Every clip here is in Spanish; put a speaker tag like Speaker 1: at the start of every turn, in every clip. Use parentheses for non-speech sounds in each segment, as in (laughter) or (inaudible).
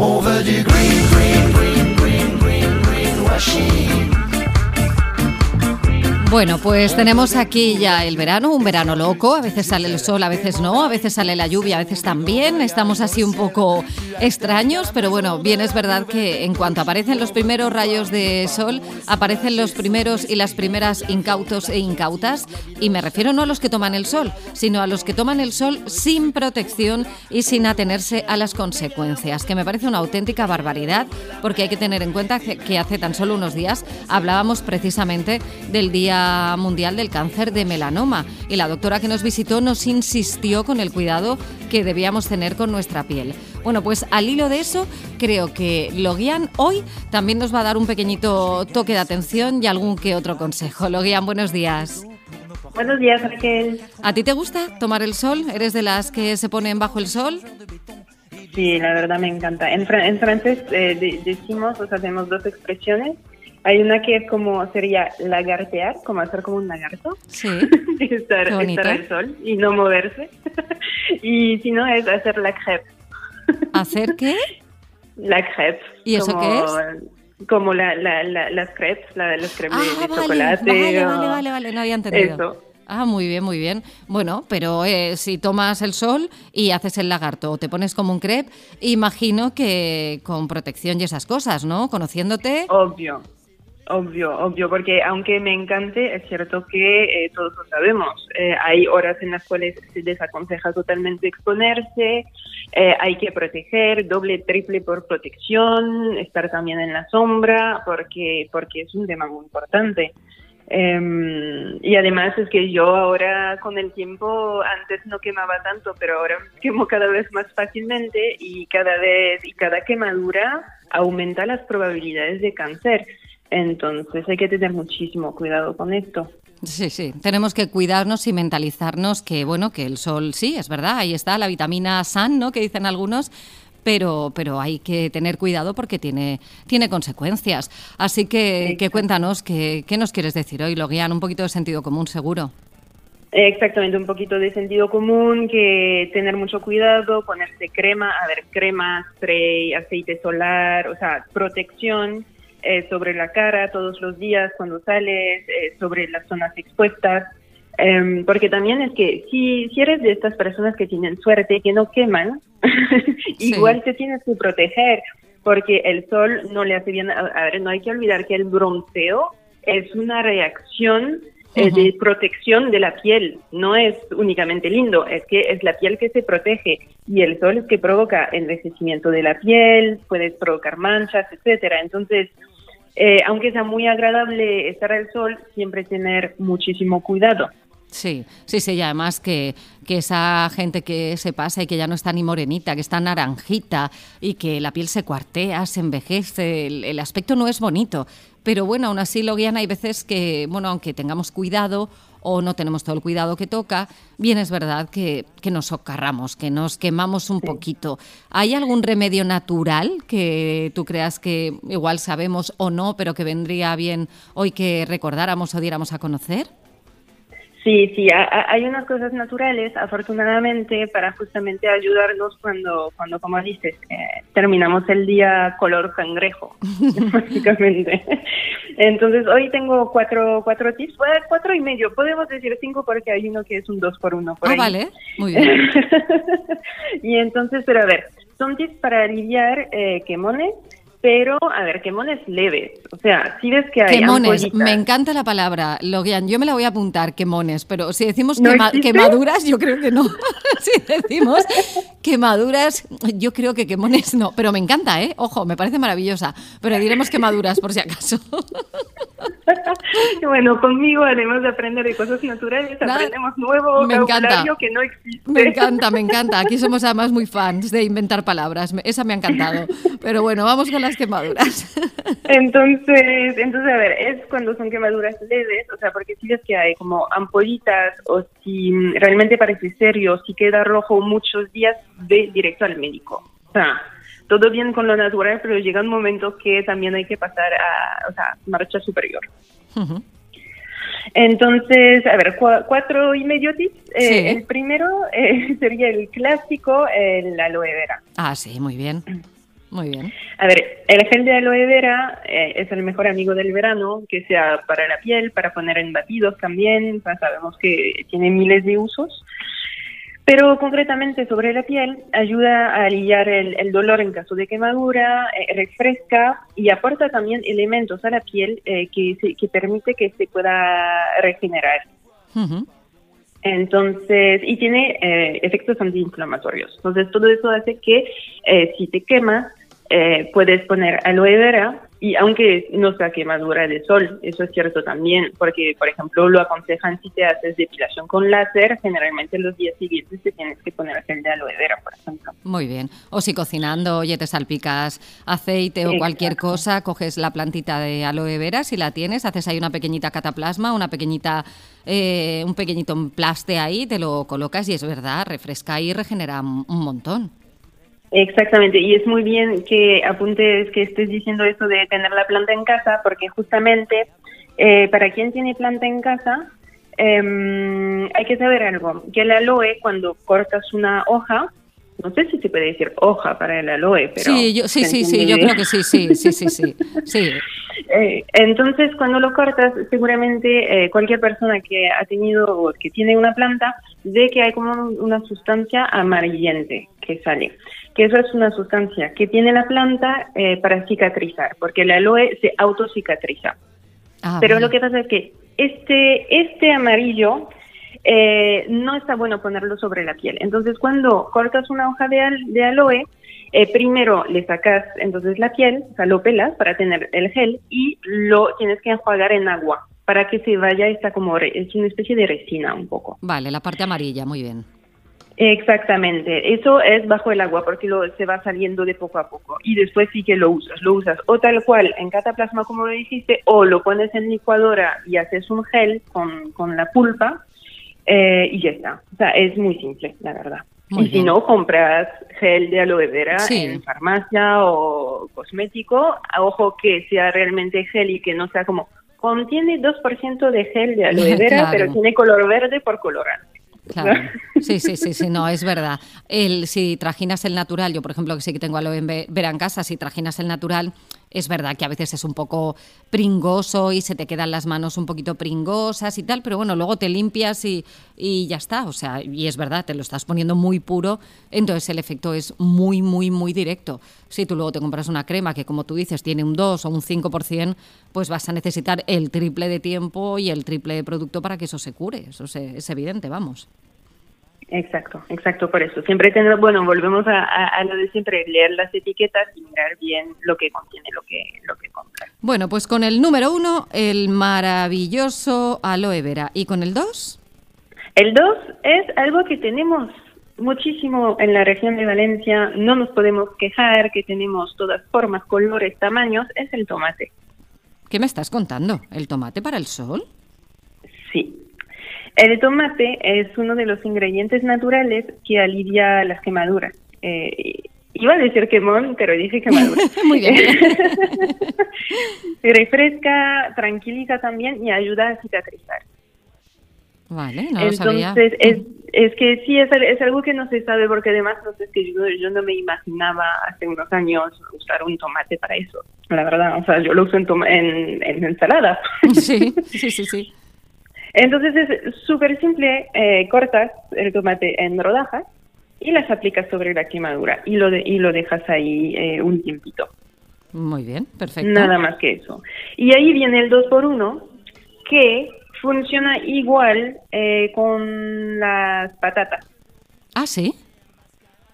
Speaker 1: Over the green, green, green, green, green, green washing.
Speaker 2: Bueno, pues tenemos aquí ya el verano, un verano loco. A veces sale el sol, a veces no, a veces sale la lluvia, a veces también. Estamos así un poco extraños, pero bueno, bien es verdad que en cuanto aparecen los primeros rayos de sol, aparecen los primeros y las primeras incautos e incautas. Y me refiero no a los que toman el sol, sino a los que toman el sol sin protección y sin atenerse a las consecuencias, que me parece una auténtica barbaridad, porque hay que tener en cuenta que hace tan solo unos días hablábamos precisamente del Día Mundial del Cáncer de Melanoma y la doctora que nos visitó nos insistió con el cuidado que debíamos tener con nuestra piel. Bueno, pues al hilo de eso, creo que Logian hoy también nos va a dar un pequeñito toque de atención y algún que otro consejo. Logian, buenos días.
Speaker 3: Buenos días, Raquel.
Speaker 2: ¿A ti te gusta tomar el sol? ¿Eres de las que se ponen bajo el sol?
Speaker 3: Sí, la verdad me encanta. En, francés eh, decimos, o sea, tenemos dos expresiones hay una que es como sería lagartear, como hacer como un lagarto.
Speaker 2: Sí. (laughs)
Speaker 3: estar, estar al sol y no moverse. (laughs) y si no, es hacer la crepe. (laughs)
Speaker 2: ¿Hacer qué?
Speaker 3: La crepe.
Speaker 2: ¿Y eso qué es?
Speaker 3: Como la, la, las crepes, la, las crepes
Speaker 2: ah,
Speaker 3: de,
Speaker 2: vale,
Speaker 3: chocolate.
Speaker 2: Vale, vale, vale, vale, no había entendido.
Speaker 3: Eso.
Speaker 2: Ah, muy bien, muy bien. Bueno, pero eh, si tomas el sol y haces el lagarto o te pones como un crepe, imagino que con protección y esas cosas, ¿no? Conociéndote.
Speaker 3: Obvio. Obvio, obvio, porque aunque me encante, es cierto que eh, todos lo sabemos. Eh, hay horas en las cuales se desaconseja totalmente exponerse, eh, hay que proteger, doble, triple por protección, estar también en la sombra, porque, porque es un tema muy importante. Em, y además es que yo ahora con el tiempo antes no quemaba tanto, pero ahora quemo cada vez más fácilmente y cada vez y cada quemadura aumenta las probabilidades de cáncer. Entonces hay que tener muchísimo cuidado con esto.
Speaker 2: Sí, sí, tenemos que cuidarnos y mentalizarnos que, bueno, que el sol sí, es verdad, ahí está la vitamina SAN, ¿no?, que dicen algunos, pero, pero hay que tener cuidado porque tiene, tiene consecuencias. Así que, que cuéntanos, ¿qué, ¿qué nos quieres decir hoy, Logian? Un poquito de sentido común, seguro.
Speaker 3: Exactamente, un poquito de sentido común, que tener mucho cuidado, ponerse crema, a ver, crema, spray, aceite solar, o sea, protección eh, sobre la cara todos los días cuando sales, eh, sobre las zonas expuestas. Em, porque también es que si, si eres de estas personas que tienen suerte, que no queman, (laughs) igual te tienes que proteger, porque el sol no le hace bien. A, ver, no hay que olvidar que el bronceo es una reacción eh, de protección de la piel. No es únicamente lindo, es que es la piel que se protege y el sol es que provoca envejecimiento de la piel, puede provocar manchas, etcétera. Entonces, eh, aunque sea muy agradable estar al sol, siempre tener muchísimo cuidado.
Speaker 2: Sí, sí, sí, y además que, que, esa gente que se pasa y que ya no está ni morenita, que está naranjita y que la piel se cuartea, se envejece, el, aspecto no es bonito. Pero bueno, aún así, Logiana, hay veces que, bueno, aunque tengamos cuidado o no tenemos todo el cuidado que toca, bien es verdad que, que nos socarramos, que nos quemamos un poquito. ¿Hay algún remedio natural que tú creas que igual sabemos o no, pero que vendría bien hoy que recordáramos o diéramos a conocer?
Speaker 3: Sí, sí, hay unas cosas naturales, afortunadamente, para justamente ayudarnos cuando, cuando como dices, eh, terminamos el día color cangrejo, (laughs) básicamente. Entonces, hoy tengo cuatro, cuatro tips, cuatro y medio, podemos decir cinco porque hay uno que es un dos por uno. Por
Speaker 2: ah, vale, muy bien. (laughs)
Speaker 3: y entonces, pero a ver, son tips para aliviar eh, quemones, pero a ver, quemones leves. O sea, si ves que hay
Speaker 2: quemones, me encanta la palabra, Logian. Yo me la voy a apuntar, quemones, pero si decimos quemaduras, yo creo que no. (laughs) si decimos quemaduras, yo creo que quemones no. Pero me encanta, ¿eh? Ojo, me parece maravillosa. Pero diremos quemaduras por si acaso. (laughs)
Speaker 3: bueno, conmigo, además de aprender de cosas naturales, aprendemos nuevo
Speaker 2: me encanta.
Speaker 3: que no existe.
Speaker 2: Me encanta, me encanta. Aquí somos además muy fans de inventar palabras. Esa me ha encantado. Pero bueno, vamos con la quemaduras. (laughs)
Speaker 3: Entonces, entonces, a ver, es cuando son quemaduras leves, o sea, porque si ves que hay como ampollitas o si realmente parece serio, si queda rojo muchos días, ve directo al médico. O sea, todo bien con lo natural, pero llega un momento que también hay que pasar a, o sea, marcha superior. Entonces, a ver, cuatro y medio tips. Eh, el primero eh, (laughs) sería el clásico, el aloe vera.
Speaker 2: Ah, sí, muy bien. Muy bien.
Speaker 3: A ver, el gel de aloe vera eh, es el mejor amigo del verano, que sea para la piel, para poner en batidos también, ya sabemos que tiene miles de usos. Pero concretamente sobre la piel, ayuda a aliviar el, el dolor en caso de quemadura, eh, refresca y aporta también elementos a la piel eh, que, que permite que se pueda regenerar.
Speaker 2: Ujú.
Speaker 3: Entonces, y tiene eh, efectos antiinflamatorios. Entonces, todo eso hace que eh, si te quemas, eh, puedes poner aloe vera y aunque no sea quemadura de sol, eso es cierto también, porque, por ejemplo, lo aconsejan si te haces depilación con láser, generalmente los días siguientes te tienes que poner gel de aloe vera, por ejemplo.
Speaker 2: Muy bien. O si cocinando, oye, te salpicas aceite o cualquier cosa, coges la plantita de aloe vera, si la tienes, haces ahí una pequeñita cataplasma, una pequeñita, eh, un pequeñito emplaste ahí, te lo colocas y es verdad, refresca y regenera un montón.
Speaker 3: Exactamente, y es muy bien que apuntes que estés diciendo eso de tener la planta en casa, porque justamente eh, para quien tiene planta en casa, em, hay que saber algo, que el aloe cuando cortas una hoja, no sé si se puede decir hoja para el aloe, pero...
Speaker 2: sí, yo, sí,
Speaker 3: ¿se
Speaker 2: sí, sí, yo creo que sí, sí, sí, sí, sí, (laughs) sí.
Speaker 3: Eh, entonces, cuando lo cortas, seguramente eh, cualquier persona que ha tenido o que tiene una planta ve que hay como una sustancia amarillente que sale. Que eso es una sustancia que tiene la planta eh, para cicatrizar, porque el aloe se autocicatriza.
Speaker 2: Ah,
Speaker 3: Pero lo que pasa es que este, este amarillo eh, no está bueno ponerlo sobre la piel. Entonces, cuando cortas una hoja de, al- de aloe, eh, primero le sacas entonces la piel, o sea, lo pelas para tener el gel y lo tienes que enjuagar en agua para que se vaya esta como re- es una especie de resina un poco.
Speaker 2: Vale, la parte amarilla, muy bien.
Speaker 3: Exactamente, eso es bajo el agua porque lo, se va saliendo de poco a poco y después sí que lo usas, lo usas o tal cual en cataplasma como lo dijiste o lo pones en licuadora y haces un gel con, con la pulpa eh, y ya está. O sea, es muy simple, la verdad.
Speaker 2: Muy
Speaker 3: y si no, compras gel de aloe vera
Speaker 2: Sí.
Speaker 3: en farmacia o cosmético. Ojo que sea realmente gel y que no sea como contiene 2% de gel de aloe (laughs) vera,
Speaker 2: Claro.
Speaker 3: pero tiene color verde por colorante.
Speaker 2: Claro. (laughs) Sí, sí, sí, sí, no, es verdad. El, si trajinas el natural, yo por ejemplo que sí que tengo aloe vera en casa, si trajinas el natural, es verdad que a veces es un poco pringoso y se te quedan las manos un poquito pringosas y tal, pero bueno, luego te limpias y, y ya está. O sea, y es verdad, te lo estás poniendo muy puro, entonces el efecto es muy, muy, muy directo. Si tú luego te compras una crema que, como tú dices, tiene un 2 o un 5%, pues vas a necesitar el triple de tiempo y el triple de producto para que eso se cure. Eso es evidente, vamos.
Speaker 3: Exacto, exacto, por eso. Siempre tener, bueno, volvemos a, a- a lo de siempre, leer las etiquetas y mirar bien lo que contiene lo que, lo que compras.
Speaker 2: Bueno, pues con el número uno, el maravilloso aloe vera. ¿Y con el dos?
Speaker 3: El 2 es algo que tenemos muchísimo en la región de Valencia, no nos podemos quejar, que tenemos todas formas, colores, tamaños, es el tomate.
Speaker 2: ¿Qué me estás contando? ¿El tomate para el sol?
Speaker 3: El tomate es uno de los ingredientes naturales que alivia las quemaduras. Eh, iba a decir quemón, pero dije quemadura. (laughs)
Speaker 2: Muy bien. (laughs)
Speaker 3: Refresca, tranquiliza también y ayuda a cicatrizar.
Speaker 2: Vale, no lo sabía.
Speaker 3: Entonces, es, es que sí, es, es algo que no se sabe porque además no sé, es que yo, yo no me imaginaba hace unos años usar un tomate para eso. La verdad, o sea, yo lo uso en, en, en ensalada. (laughs)
Speaker 2: Sí, sí, sí, sí.
Speaker 3: Entonces es súper simple, eh, cortas el tomate en rodajas y las aplicas sobre la quemadura y lo, de- y lo dejas ahí eh, un tiempito.
Speaker 2: Muy bien, perfecto.
Speaker 3: Nada más que eso. Y ahí viene el 2x1 que funciona igual eh, con las patatas.
Speaker 2: Ah, sí.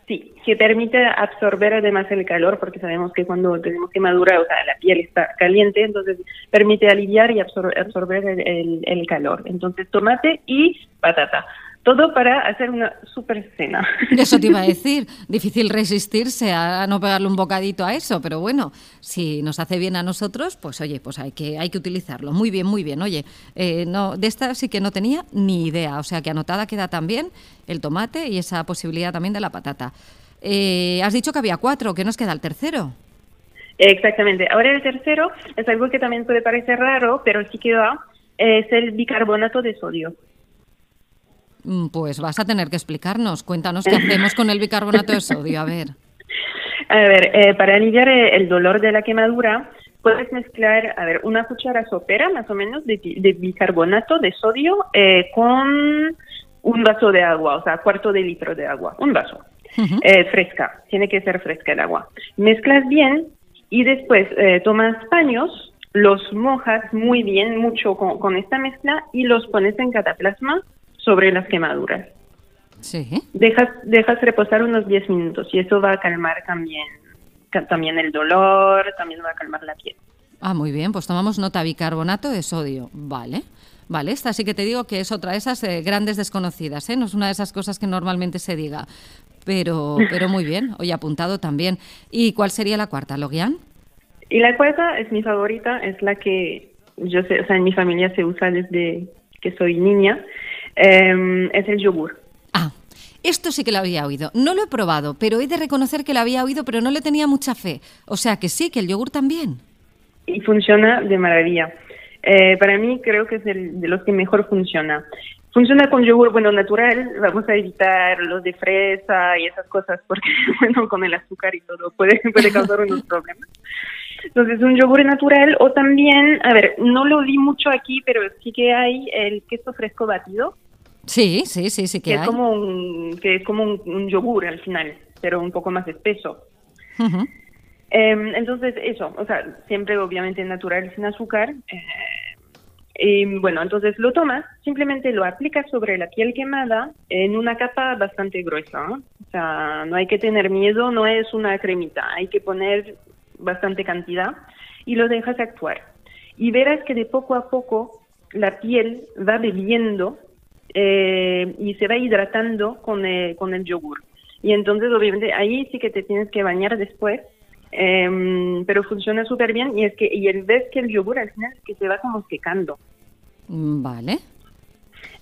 Speaker 3: Sí, que permite absorber además el calor, porque sabemos que cuando tenemos quemadura, o sea, la piel está caliente, entonces permite aliviar y absor- absorber el, el- el calor. Entonces, tomate y patata. Todo para hacer una super cena. (laughs)
Speaker 2: Eso te iba a (laughs) decir. Difícil resistirse a no pegarle un bocadito a eso, pero bueno, si nos hace bien a nosotros, pues oye, pues hay que, hay que utilizarlo. Muy bien, muy bien. Oye, eh, no, de esta sí que no tenía ni idea. O sea que anotada queda también el tomate y esa posibilidad también de la patata. Eh, has dicho que había cuatro, ¿qué nos queda el tercero?
Speaker 3: Exactamente. Ahora el tercero es algo que también puede parecer raro, pero sí que va, es el bicarbonato de sodio.
Speaker 2: Mm, Pues vas a tener que explicarnos. Cuéntanos qué hacemos con el bicarbonato de sodio. A ver.
Speaker 3: A ver, eh, para aliviar eh, el dolor de la quemadura, puedes mezclar, a ver, una cuchara sopera más o menos de, de bicarbonato de sodio eh, con un vaso de agua, o sea, cuarto de litro de agua, un vaso. Eh, fresca, tiene que ser fresca el agua. Mezclas bien y después eh, tomas paños, los mojas muy bien, mucho con, con esta mezcla y los pones en cataplasma sobre las quemaduras.
Speaker 2: Sí.
Speaker 3: Dejas, dejas reposar unos 10 minutos y eso va a calmar también, también el dolor, también va a calmar la piel.
Speaker 2: Ah, muy bien, pues tomamos nota bicarbonato de sodio. Vale. Vale, esta sí que te digo que es otra de esas eh, grandes desconocidas, ¿eh? No es una de esas cosas que normalmente se diga. Pero, (laughs) pero muy bien, hoy apuntado también. ¿Y cuál sería la cuarta, Logian?
Speaker 3: Y la cuarta es mi favorita, es la que yo sé, o sea, en mi familia se usa desde que soy niña, em, es el yogur.
Speaker 2: Ah, esto sí que lo había oído. No lo he probado, pero he de reconocer que lo había oído, pero no le tenía mucha fe. O sea que sí, que el yogur también.
Speaker 3: y funciona de maravilla. Eh, para mí creo que es el de los que mejor funciona. Funciona con yogur, bueno, natural, vamos a evitar los de fresa y esas cosas porque, (laughs) bueno, con el azúcar y todo puede, puede causar unos (laughs) problemas. Entonces, un yogur natural o también, a ver, no lo vi mucho aquí, pero sí que hay el queso fresco batido,
Speaker 2: Sí, sí, sí, sí
Speaker 3: que
Speaker 2: que
Speaker 3: es
Speaker 2: hay.
Speaker 3: como un, que es como un, un yogur al final, pero un poco más espeso.
Speaker 2: Ujú.
Speaker 3: Eh, entonces, eso, o sea, siempre obviamente natural sin azúcar. eh, y bueno, entonces lo tomas, simplemente lo aplicas sobre la piel quemada en una capa bastante gruesa. ¿no? O sea, no hay que tener miedo, no es una cremita, hay que poner bastante cantidad y lo dejas actuar. Y verás que de poco a poco la piel va bebiendo eh, y se va hidratando con, eh, con el yogur. Y entonces, obviamente, ahí sí que te tienes que bañar después, em, pero funciona súper bien y es que y el ves que el yogur al final es que se va como secando.
Speaker 2: Mm, Vale.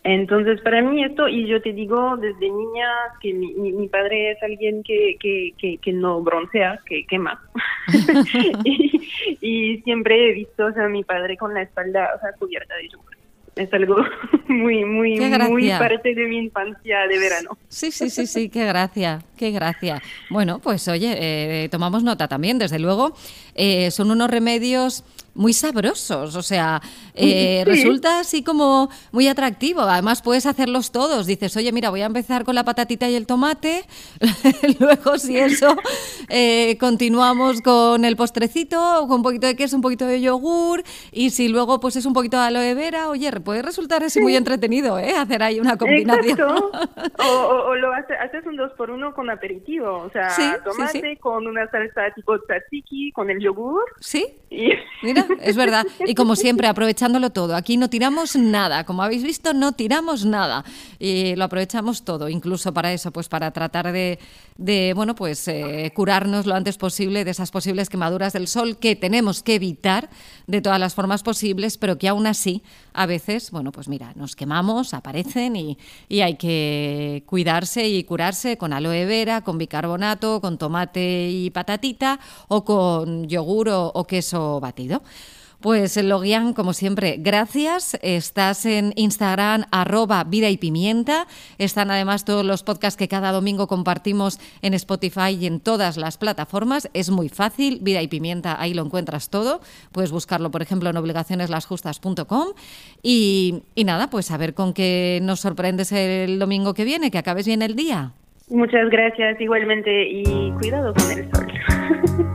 Speaker 3: Entonces, para mí esto, y yo te digo desde niña que mi, mi- mi padre es alguien que, que, que, que no broncea, que quema. (laughs) (laughs) y, y siempre he visto o sea, a mi padre con la espalda o sea, cubierta de yogur. Es algo (laughs) muy, muy,
Speaker 2: Qué
Speaker 3: muy parte de mi infancia de verano.
Speaker 2: Sí, sí, sí, sí, qué gracia, qué gracia. Bueno, pues oye, eh, tomamos nota también, desde luego. Eh, son unos remedios muy sabrosos, o sea, eh,
Speaker 3: Sí.
Speaker 2: resulta así como muy atractivo. Además, puedes hacerlos todos. Dices, oye, mira, voy a empezar con la patatita y el tomate. (laughs) Luego, si eso, eh, continuamos con el postrecito, con un poquito de queso, un poquito de yogur. Y si luego, pues es un poquito de aloe vera, oye, puede resultar así muy entretenido, ¿eh? Hacer ahí una combinación.
Speaker 3: Exacto. (laughs) O, o- o lo hace- haces un dos por uno con aperitivo, o sea,
Speaker 2: Sí,
Speaker 3: tomate con una salsa tipo tzatziki, con el yogur
Speaker 2: Sí,
Speaker 3: y
Speaker 2: Mira, es verdad. Y como siempre, aprovechándolo todo. Aquí no tiramos nada. Como habéis visto, no tiramos nada. Y lo aprovechamos todo, incluso para eso, pues para tratar de, de bueno, pues eh, curarnos lo antes posible de esas posibles quemaduras del sol que tenemos que evitar de todas las formas posibles, pero que aún así, a veces, bueno, pues mira, nos quemamos, aparecen y, hay que cuidarse y curarse con aloe vera, con bicarbonato, con tomate y patatita o con yogur o queso batido. Pues Logian, como siempre, gracias. Estás en Instagram, arroba vida y pimienta. Están además todos los podcasts que cada domingo compartimos en Spotify y en todas las plataformas. Es muy fácil, vida y pimienta, ahí lo encuentras todo. Puedes buscarlo, por ejemplo, en obligacioneslasjustas.com. Y, y nada, pues a ver con qué nos sorprendes el domingo que viene, que acabes bien el día.
Speaker 3: muchas gracias igualmente y cuidado con el sol. (laughs)